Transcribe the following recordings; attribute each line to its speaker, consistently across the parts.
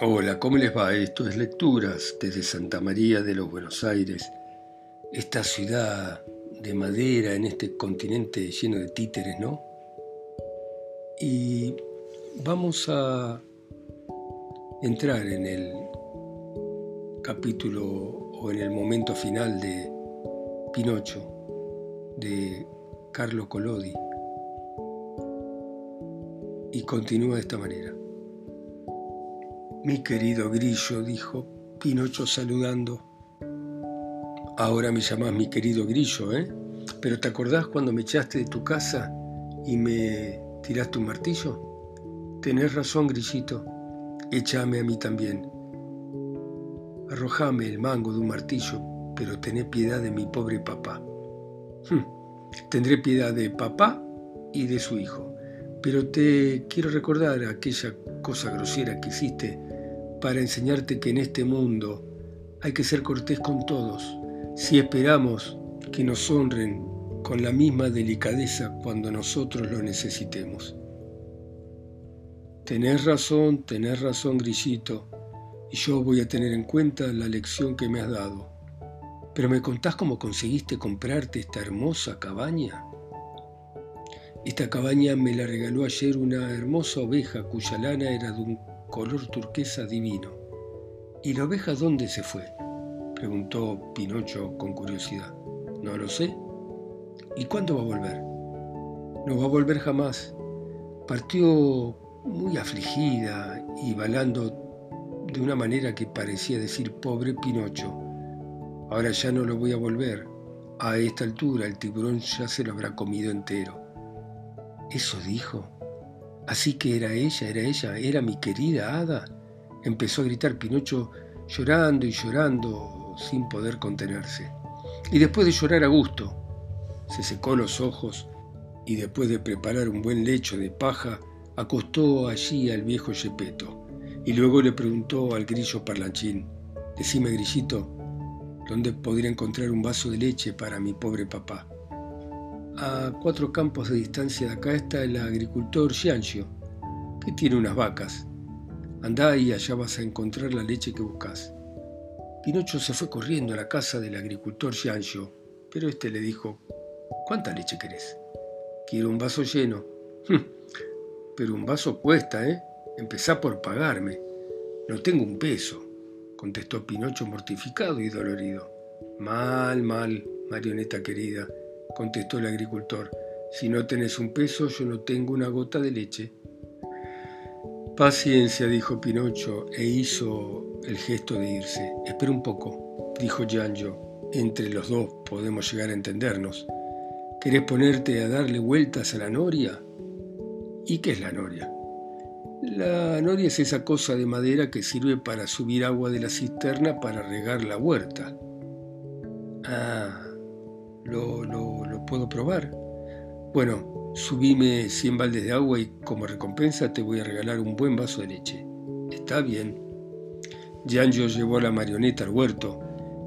Speaker 1: Hola, ¿cómo les va? Esto es Lecturas desde Santa María de los Buenos Aires, esta ciudad de madera en este continente lleno de títeres, ¿no? Y vamos a entrar en el capítulo o en el momento final de Pinocho de Carlo Collodi y continúa de esta manera. Mi querido grillo, dijo Pinocho saludando. Ahora me llamás mi querido grillo, ¿eh? Pero ¿te acordás cuando me echaste de tu casa y me tiraste un martillo? Tenés razón, grillito. Échame a mí también. Arrojame el mango de un martillo, pero tené piedad de mi pobre papá. Hm, tendré piedad de papá y de su hijo, pero te quiero recordar aquella cosa grosera que hiciste para enseñarte que en este mundo hay que ser cortés con todos, si esperamos que nos honren con la misma delicadeza cuando nosotros lo necesitemos. Tenés razón, tenés razón, Grillito, y yo voy a tener en cuenta la lección que me has dado. Pero ¿me contás cómo conseguiste comprarte esta hermosa cabaña? Esta cabaña me la regaló ayer una hermosa oveja cuya lana era de un color turquesa divino. ¿Y la oveja dónde se fue? preguntó Pinocho con curiosidad. No lo sé. ¿Y cuándo va a volver? No va a volver jamás. Partió muy afligida y balando de una manera que parecía decir pobre Pinocho. Ahora ya no lo voy a volver. A esta altura el tiburón ya se lo habrá comido entero. ¿Eso dijo? Así que era ella, era ella, era mi querida hada. Empezó a gritar Pinocho llorando y llorando sin poder contenerse. Y después de llorar a gusto, se secó los ojos y después de preparar un buen lecho de paja, acostó allí al viejo Yepeto. Y luego le preguntó al grillo parlanchín, decime grillito, ¿dónde podría encontrar un vaso de leche para mi pobre papá? A cuatro campos de distancia de acá está el agricultor Giancio, que tiene unas vacas. Andá y allá vas a encontrar la leche que buscas. Pinocho se fue corriendo a la casa del agricultor Giancio, pero este le dijo, ¿cuánta leche querés? Quiero un vaso lleno. Hm, pero un vaso cuesta, ¿eh? Empezá por pagarme. No tengo un peso, contestó Pinocho mortificado y dolorido. Mal, mal, marioneta querida contestó el agricultor. Si no tenés un peso, yo no tengo una gota de leche. Paciencia, dijo Pinocho, e hizo el gesto de irse. Espera un poco, dijo Gianjo. Entre los dos podemos llegar a entendernos. ¿Querés ponerte a darle vueltas a la noria? ¿Y qué es la noria? La noria es esa cosa de madera que sirve para subir agua de la cisterna para regar la huerta. Ah, ¿Lo, lo, puedo probar? Bueno, subime 100 baldes de agua y como recompensa te voy a regalar un buen vaso de leche. Está bien. Gianjo llevó a la marioneta al huerto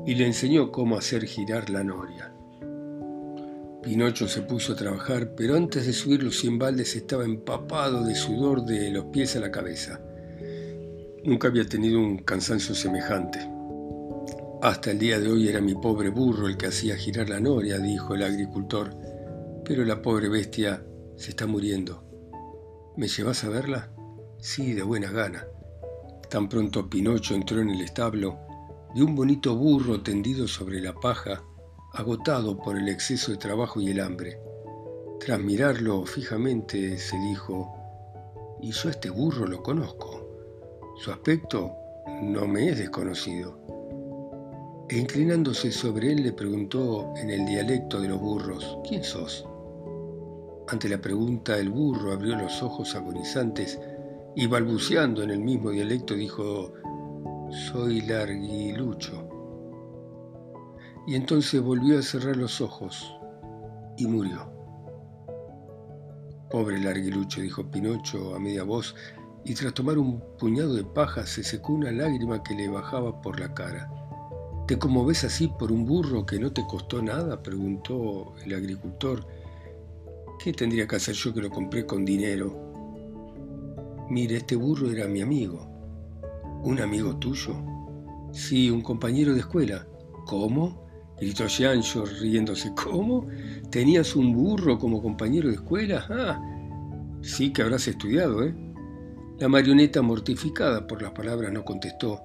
Speaker 1: y le enseñó cómo hacer girar la noria. Pinocho se puso a trabajar, pero antes de subir los 100 baldes estaba empapado de sudor de los pies a la cabeza. Nunca había tenido un cansancio semejante. Hasta el día de hoy era mi pobre burro el que hacía girar la noria, dijo el agricultor, pero la pobre bestia se está muriendo. ¿Me llevas a verla? Sí, de buena gana. Tan pronto Pinocho entró en el establo, de un bonito burro tendido sobre la paja, agotado por el exceso de trabajo y el hambre. Tras mirarlo fijamente, se dijo, y yo a este burro lo conozco. Su aspecto no me es desconocido e inclinándose sobre él le preguntó en el dialecto de los burros, ¿quién sos? Ante la pregunta el burro abrió los ojos agonizantes y balbuceando en el mismo dialecto dijo, soy larguilucho. Y entonces volvió a cerrar los ojos y murió. Pobre larguilucho, dijo Pinocho a media voz, y tras tomar un puñado de paja se secó una lágrima que le bajaba por la cara. ¿Te conmoves así por un burro que no te costó nada? preguntó el agricultor. ¿Qué tendría que hacer yo que lo compré con dinero? Mire, este burro era mi amigo. ¿Un amigo tuyo? Sí, un compañero de escuela. ¿Cómo? gritó Giancho riéndose. ¿Cómo? ¿Tenías un burro como compañero de escuela? Ah, sí que habrás estudiado, ¿eh? La marioneta, mortificada por las palabras, no contestó,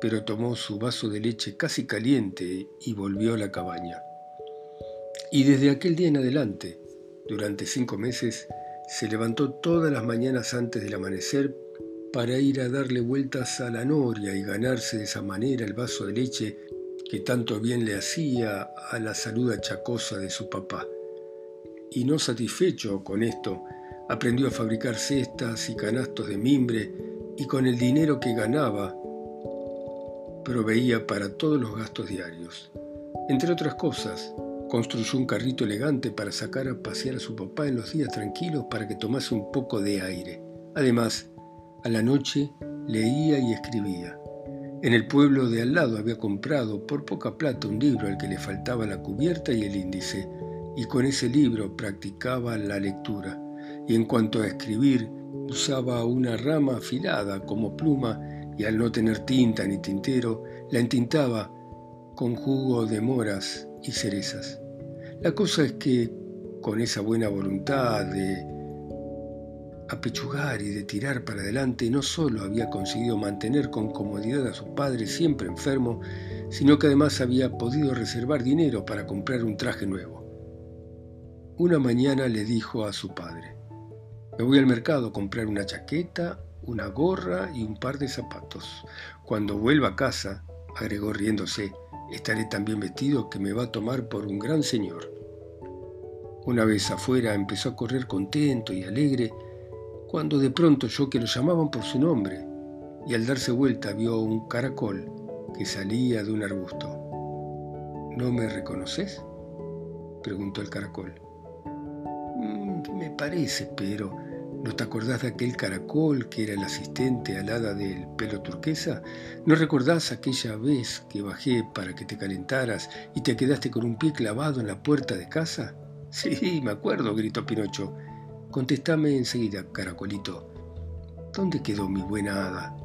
Speaker 1: pero tomó su vaso de leche casi caliente y volvió a la cabaña. Y desde aquel día en adelante, durante cinco meses, se levantó todas las mañanas antes del amanecer para ir a darle vueltas a la noria y ganarse de esa manera el vaso de leche que tanto bien le hacía a la salud achacosa de su papá. Y no satisfecho con esto, aprendió a fabricar cestas y canastos de mimbre y con el dinero que ganaba proveía para todos los gastos diarios. Entre otras cosas, construyó un carrito elegante para sacar a pasear a su papá en los días tranquilos para que tomase un poco de aire. Además, a la noche leía y escribía. En el pueblo de al lado había comprado por poca plata un libro al que le faltaba la cubierta y el índice, y con ese libro practicaba la lectura. Y en cuanto a escribir, usaba una rama afilada como pluma y al no tener tinta ni tintero, la entintaba con jugo de moras y cerezas. La cosa es que con esa buena voluntad de apechugar y de tirar para adelante, no solo había conseguido mantener con comodidad a su padre siempre enfermo, sino que además había podido reservar dinero para comprar un traje nuevo. Una mañana le dijo a su padre, me voy al mercado a comprar una chaqueta, una gorra y un par de zapatos. Cuando vuelva a casa, agregó riéndose, estaré tan bien vestido que me va a tomar por un gran señor. Una vez afuera empezó a correr contento y alegre cuando de pronto oyó que lo llamaban por su nombre y al darse vuelta vio un caracol que salía de un arbusto. ¿No me reconoces? preguntó el caracol. Mm, me parece, pero ¿no te acordás de aquel caracol que era el asistente alada del pelo turquesa? ¿No recordás aquella vez que bajé para que te calentaras y te quedaste con un pie clavado en la puerta de casa? Sí, me acuerdo, gritó Pinocho. Contestame enseguida, caracolito. ¿Dónde quedó mi buena hada?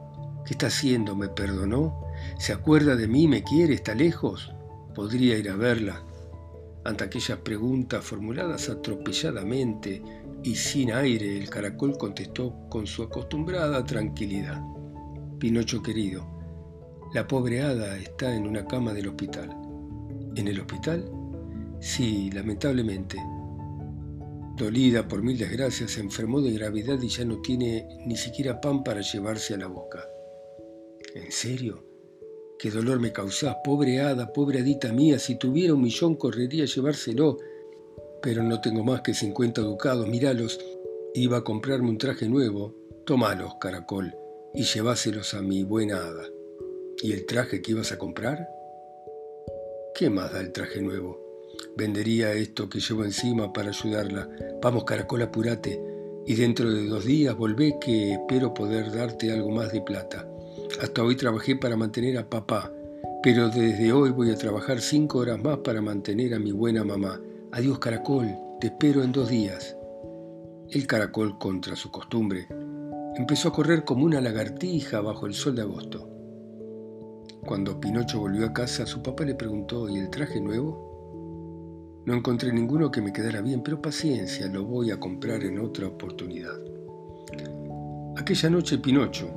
Speaker 1: ¿Qué está haciendo? ¿Me perdonó? ¿Se acuerda de mí? ¿Me quiere? ¿Está lejos? Podría ir a verla. Ante aquellas preguntas formuladas atropelladamente y sin aire, el caracol contestó con su acostumbrada tranquilidad. Pinocho querido, la pobre hada está en una cama del hospital. ¿En el hospital? Sí, lamentablemente. Dolida por mil desgracias, se enfermó de gravedad y ya no tiene ni siquiera pan para llevarse a la boca. ¿En serio? ¿Qué dolor me causás, pobre hada, pobre hadita mía? Si tuviera un millón correría a llevárselo, pero no tengo más que cincuenta ducados, míralos. Iba a comprarme un traje nuevo. Tómalos, caracol, y lleváselos a mi buena hada. ¿Y el traje que ibas a comprar? ¿Qué más da el traje nuevo? Vendería esto que llevo encima para ayudarla. Vamos, caracol, apurate. Y dentro de dos días volvé que espero poder darte algo más de plata. Hasta hoy trabajé para mantener a papá, pero desde hoy voy a trabajar cinco horas más para mantener a mi buena mamá. Adiós, caracol, te espero en dos días. El caracol, contra su costumbre, empezó a correr como una lagartija bajo el sol de agosto. Cuando Pinocho volvió a casa, su papá le preguntó, ¿y el traje nuevo? No encontré ninguno que me quedara bien, pero paciencia, lo voy a comprar en otra oportunidad. Aquella noche Pinocho,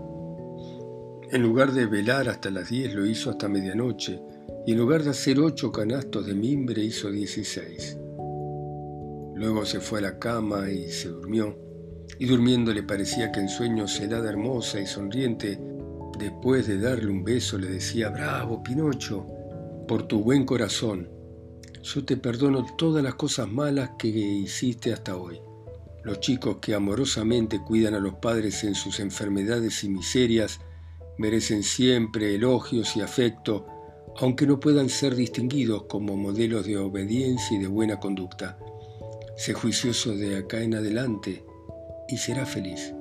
Speaker 1: en lugar de velar hasta las 10, lo hizo hasta medianoche, y en lugar de hacer ocho canastos de mimbre, hizo 16. Luego se fue a la cama y se durmió, y durmiendo le parecía que en sueños helada hermosa y sonriente, después de darle un beso, le decía, bravo, Pinocho, por tu buen corazón, yo te perdono todas las cosas malas que hiciste hasta hoy. Los chicos que amorosamente cuidan a los padres en sus enfermedades y miserias merecen siempre elogios y afecto, aunque no puedan ser distinguidos como modelos de obediencia y de buena conducta. Sé juicioso de acá en adelante y será feliz.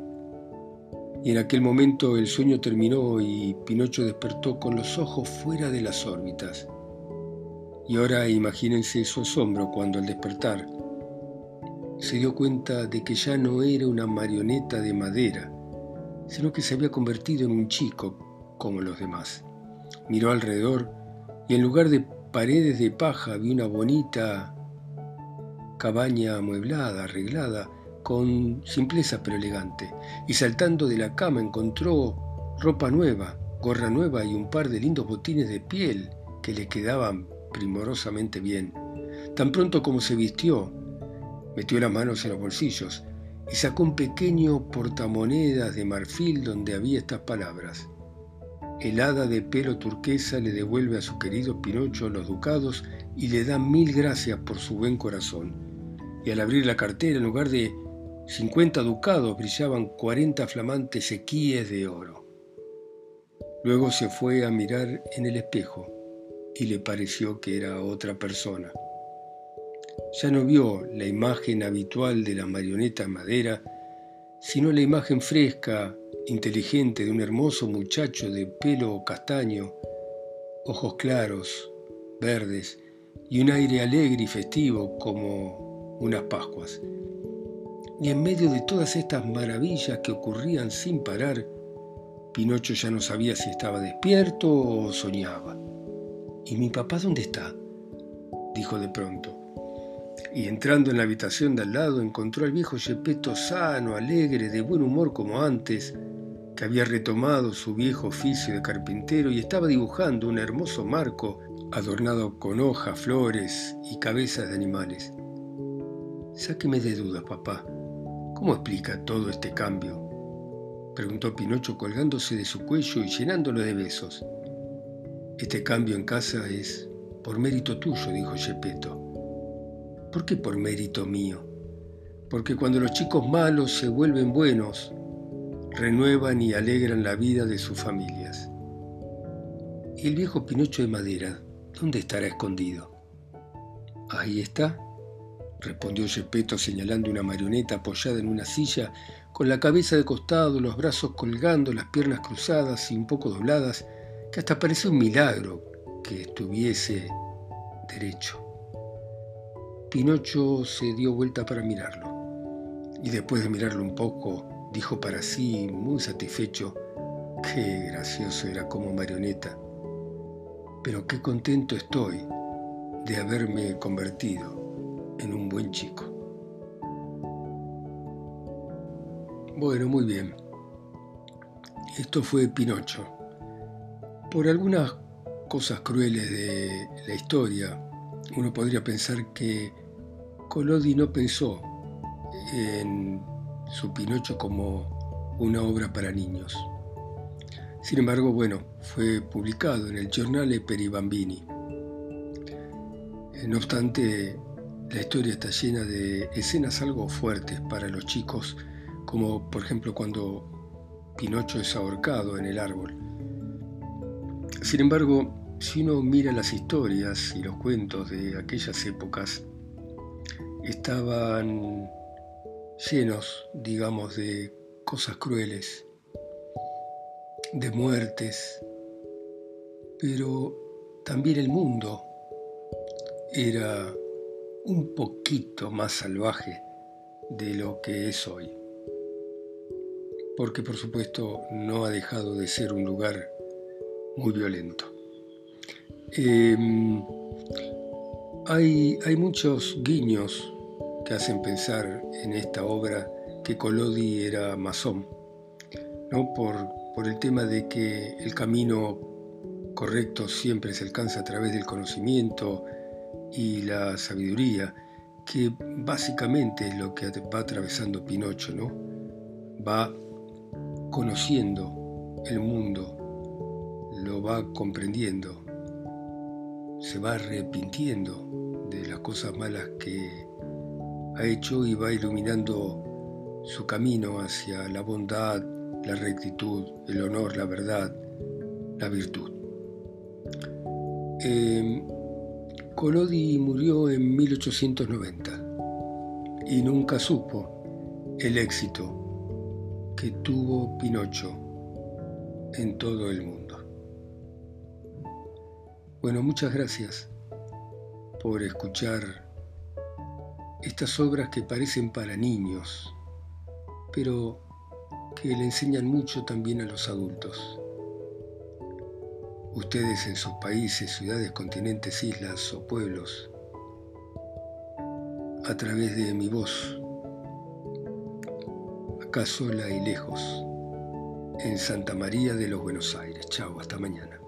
Speaker 1: Y en aquel momento el sueño terminó y Pinocho despertó con los ojos fuera de las órbitas. Y ahora imagínense su asombro cuando al despertar se dio cuenta de que ya no era una marioneta de madera, sino que se había convertido en un chico como los demás. Miró alrededor y en lugar de paredes de paja vi una bonita cabaña amueblada, arreglada, con simpleza pero elegante, y saltando de la cama encontró ropa nueva, gorra nueva y un par de lindos botines de piel que le quedaban primorosamente bien. Tan pronto como se vistió, metió las manos en los bolsillos y sacó un pequeño portamonedas de marfil donde había estas palabras. El hada de pelo turquesa le devuelve a su querido Pinocho los ducados y le da mil gracias por su buen corazón. Y al abrir la cartera, en lugar de 50 ducados, brillaban 40 flamantes sequíes de oro. Luego se fue a mirar en el espejo y le pareció que era otra persona. Ya no vio la imagen habitual de la marioneta madera, sino la imagen fresca, inteligente de un hermoso muchacho de pelo castaño, ojos claros, verdes y un aire alegre y festivo como unas Pascuas. Y en medio de todas estas maravillas que ocurrían sin parar, Pinocho ya no sabía si estaba despierto o soñaba. ¿Y mi papá dónde está? dijo de pronto. Y entrando en la habitación de al lado encontró al viejo Gepetto sano, alegre, de buen humor como antes, que había retomado su viejo oficio de carpintero y estaba dibujando un hermoso marco adornado con hojas, flores y cabezas de animales. Sáqueme de dudas, papá. ¿Cómo explica todo este cambio? preguntó Pinocho colgándose de su cuello y llenándolo de besos. Este cambio en casa es por mérito tuyo, dijo Gepetto. ¿Por qué por mérito mío? Porque cuando los chicos malos se vuelven buenos, renuevan y alegran la vida de sus familias. ¿Y el viejo Pinocho de madera, dónde estará escondido? Ahí está, respondió Gepetto señalando una marioneta apoyada en una silla, con la cabeza de costado, los brazos colgando, las piernas cruzadas y un poco dobladas, que hasta parece un milagro que estuviese derecho. Pinocho se dio vuelta para mirarlo, y después de mirarlo un poco, dijo para sí, muy satisfecho, qué gracioso era como marioneta, pero qué contento estoy de haberme convertido en un buen chico. Bueno, muy bien. Esto fue Pinocho. Por algunas cosas crueles de la historia, uno podría pensar que Collodi no pensó en su Pinocho como una obra para niños. Sin embargo, bueno, fue publicado en el Giornale per i Bambini. No obstante, la historia está llena de escenas algo fuertes para los chicos, como por ejemplo cuando Pinocho es ahorcado en el árbol. Sin embargo, si uno mira las historias y los cuentos de aquellas épocas, estaban llenos, digamos, de cosas crueles, de muertes, pero también el mundo era un poquito más salvaje de lo que es hoy. Porque por supuesto no ha dejado de ser un lugar muy violento. Em, hay, hay, muchos guiños que hacen pensar en esta obra que Collodi era masón, ¿no? por, por el tema de que el camino correcto siempre se alcanza a través del conocimiento y la sabiduría, que básicamente es lo que va atravesando Pinocho, ¿no? Va conociendo el mundo lo va comprendiendo, se va arrepintiendo de las cosas malas que ha hecho y va iluminando su camino hacia la bondad, la rectitud, el honor, la verdad, la virtud. Eh, Collodi murió en 1890 y nunca supo el éxito que tuvo Pinocho en todo el mundo. Bueno, muchas gracias por escuchar estas obras que parecen para niños, pero que le enseñan mucho también a los adultos. ustedes en sus países, ciudades, continentes, islas o pueblos, a través de mi voz, acá sola y lejos, en Santa María de los Buenos Aires. Chao, hasta mañana.